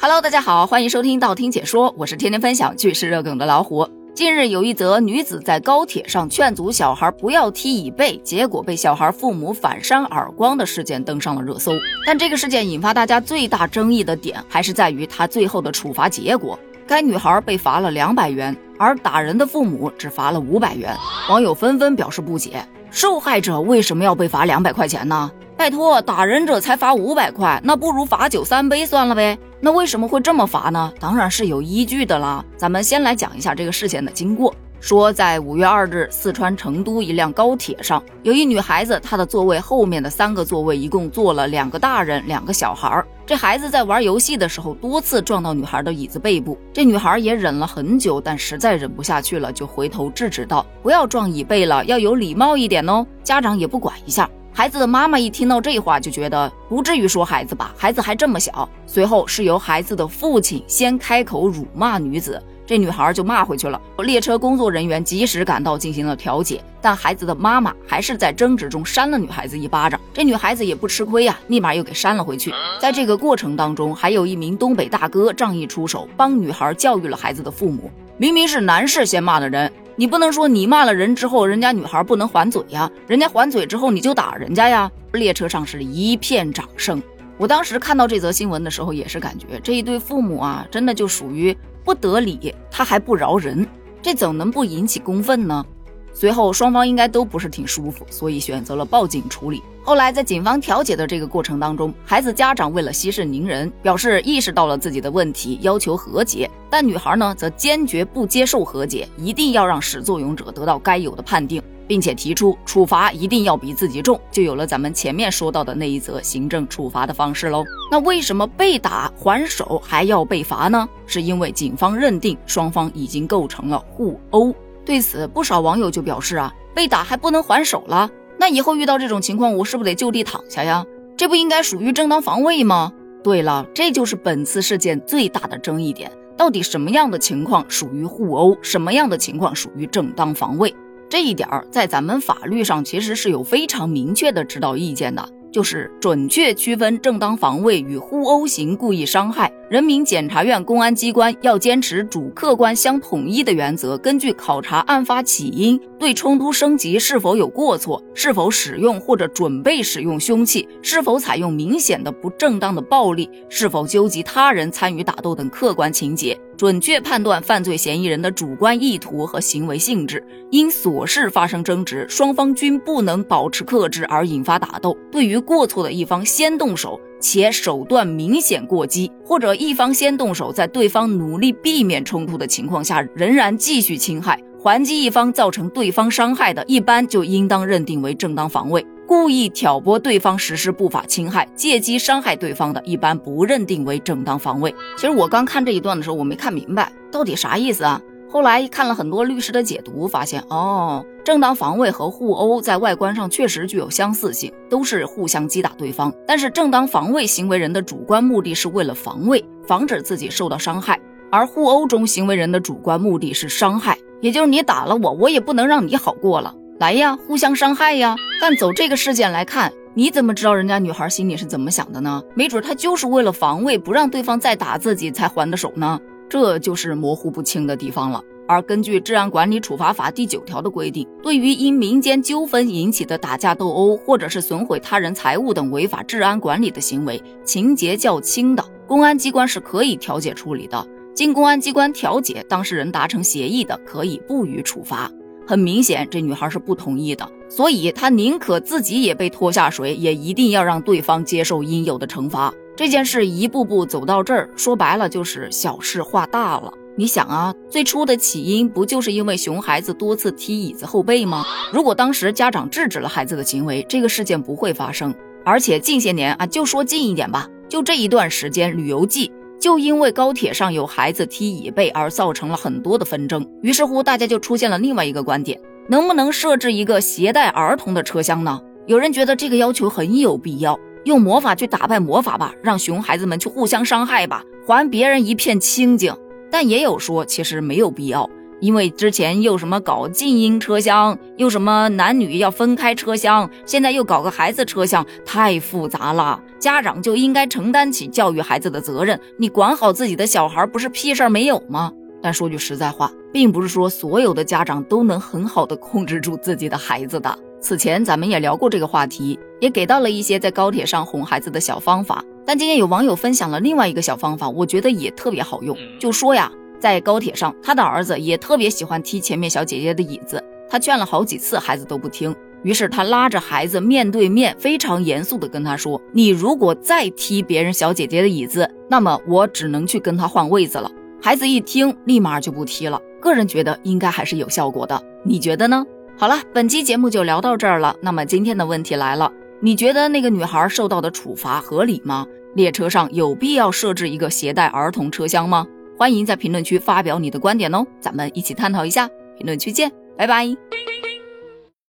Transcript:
Hello，大家好，欢迎收听道听解说，我是天天分享趣事热梗的老虎。近日有一则女子在高铁上劝阻小孩不要踢椅背，结果被小孩父母反扇耳光的事件登上了热搜。但这个事件引发大家最大争议的点，还是在于他最后的处罚结果。该女孩被罚了两百元，而打人的父母只罚了五百元。网友纷纷表示不解：受害者为什么要被罚两百块钱呢？拜托，打人者才罚五百块，那不如罚酒三杯算了呗。那为什么会这么罚呢？当然是有依据的啦。咱们先来讲一下这个事件的经过。说在五月二日，四川成都一辆高铁上，有一女孩子，她的座位后面的三个座位一共坐了两个大人，两个小孩。这孩子在玩游戏的时候，多次撞到女孩的椅子背部。这女孩也忍了很久，但实在忍不下去了，就回头制止道：“不要撞椅背了，要有礼貌一点哦。”家长也不管一下。孩子的妈妈一听到这话，就觉得不至于说孩子吧，孩子还这么小。随后是由孩子的父亲先开口辱骂女子，这女孩就骂回去了。列车工作人员及时赶到进行了调解，但孩子的妈妈还是在争执中扇了女孩子一巴掌。这女孩子也不吃亏呀，立马又给扇了回去。在这个过程当中，还有一名东北大哥仗义出手，帮女孩教育了孩子的父母。明明是男士先骂的人。你不能说你骂了人之后，人家女孩不能还嘴呀？人家还嘴之后，你就打人家呀？列车上是一片掌声。我当时看到这则新闻的时候，也是感觉这一对父母啊，真的就属于不得理，他还不饶人，这怎能不引起公愤呢？随后双方应该都不是挺舒服，所以选择了报警处理。后来在警方调解的这个过程当中，孩子家长为了息事宁人，表示意识到了自己的问题，要求和解。但女孩呢，则坚决不接受和解，一定要让始作俑者得到该有的判定，并且提出处罚一定要比自己重，就有了咱们前面说到的那一则行政处罚的方式喽。那为什么被打还手还要被罚呢？是因为警方认定双方已经构成了互殴。对此，不少网友就表示啊，被打还不能还手了，那以后遇到这种情况，我是不是得就地躺下呀？这不应该属于正当防卫吗？对了，这就是本次事件最大的争议点，到底什么样的情况属于互殴，什么样的情况属于正当防卫？这一点儿在咱们法律上其实是有非常明确的指导意见的。就是准确区分正当防卫与互殴型故意伤害。人民检察院公安机关要坚持主客观相统一的原则，根据考察案发起因、对冲突升级是否有过错、是否使用或者准备使用凶器、是否采用明显的不正当的暴力、是否纠集他人参与打斗等客观情节。准确判断犯罪嫌疑人的主观意图和行为性质，因琐事发生争执，双方均不能保持克制而引发打斗。对于过错的一方先动手，且手段明显过激，或者一方先动手，在对方努力避免冲突的情况下仍然继续侵害，还击一方造成对方伤害的，一般就应当认定为正当防卫。故意挑拨对方实施不法侵害，借机伤害对方的，一般不认定为正当防卫。其实我刚看这一段的时候，我没看明白到底啥意思啊。后来看了很多律师的解读，发现哦，正当防卫和互殴在外观上确实具有相似性，都是互相击打对方。但是正当防卫行为人的主观目的是为了防卫，防止自己受到伤害；而互殴中行为人的主观目的是伤害，也就是你打了我，我也不能让你好过了。来呀，互相伤害呀！但走这个事件来看，你怎么知道人家女孩心里是怎么想的呢？没准她就是为了防卫，不让对方再打自己才还的手呢。这就是模糊不清的地方了。而根据《治安管理处罚法》第九条的规定，对于因民间纠纷引起的打架斗殴，或者是损毁他人财物等违法治安管理的行为，情节较轻的，公安机关是可以调解处理的。经公安机关调解，当事人达成协议的，可以不予处罚。很明显，这女孩是不同意的，所以她宁可自己也被拖下水，也一定要让对方接受应有的惩罚。这件事一步步走到这儿，说白了就是小事化大了。你想啊，最初的起因不就是因为熊孩子多次踢椅子后背吗？如果当时家长制止了孩子的行为，这个事件不会发生。而且近些年啊，就说近一点吧，就这一段时间，旅游季。就因为高铁上有孩子踢椅背而造成了很多的纷争，于是乎大家就出现了另外一个观点：能不能设置一个携带儿童的车厢呢？有人觉得这个要求很有必要，用魔法去打败魔法吧，让熊孩子们去互相伤害吧，还别人一片清静。但也有说其实没有必要，因为之前又什么搞静音车厢，又什么男女要分开车厢，现在又搞个孩子车厢，太复杂了。家长就应该承担起教育孩子的责任，你管好自己的小孩，不是屁事儿没有吗？但说句实在话，并不是说所有的家长都能很好的控制住自己的孩子的。此前咱们也聊过这个话题，也给到了一些在高铁上哄孩子的小方法。但今天有网友分享了另外一个小方法，我觉得也特别好用。就说呀，在高铁上，他的儿子也特别喜欢踢前面小姐姐的椅子，他劝了好几次，孩子都不听。于是他拉着孩子面对面，非常严肃地跟他说：“你如果再踢别人小姐姐的椅子，那么我只能去跟他换位子了。”孩子一听，立马就不踢了。个人觉得应该还是有效果的，你觉得呢？好了，本期节目就聊到这儿了。那么今天的问题来了，你觉得那个女孩受到的处罚合理吗？列车上有必要设置一个携带儿童车厢吗？欢迎在评论区发表你的观点哦，咱们一起探讨一下。评论区见，拜拜。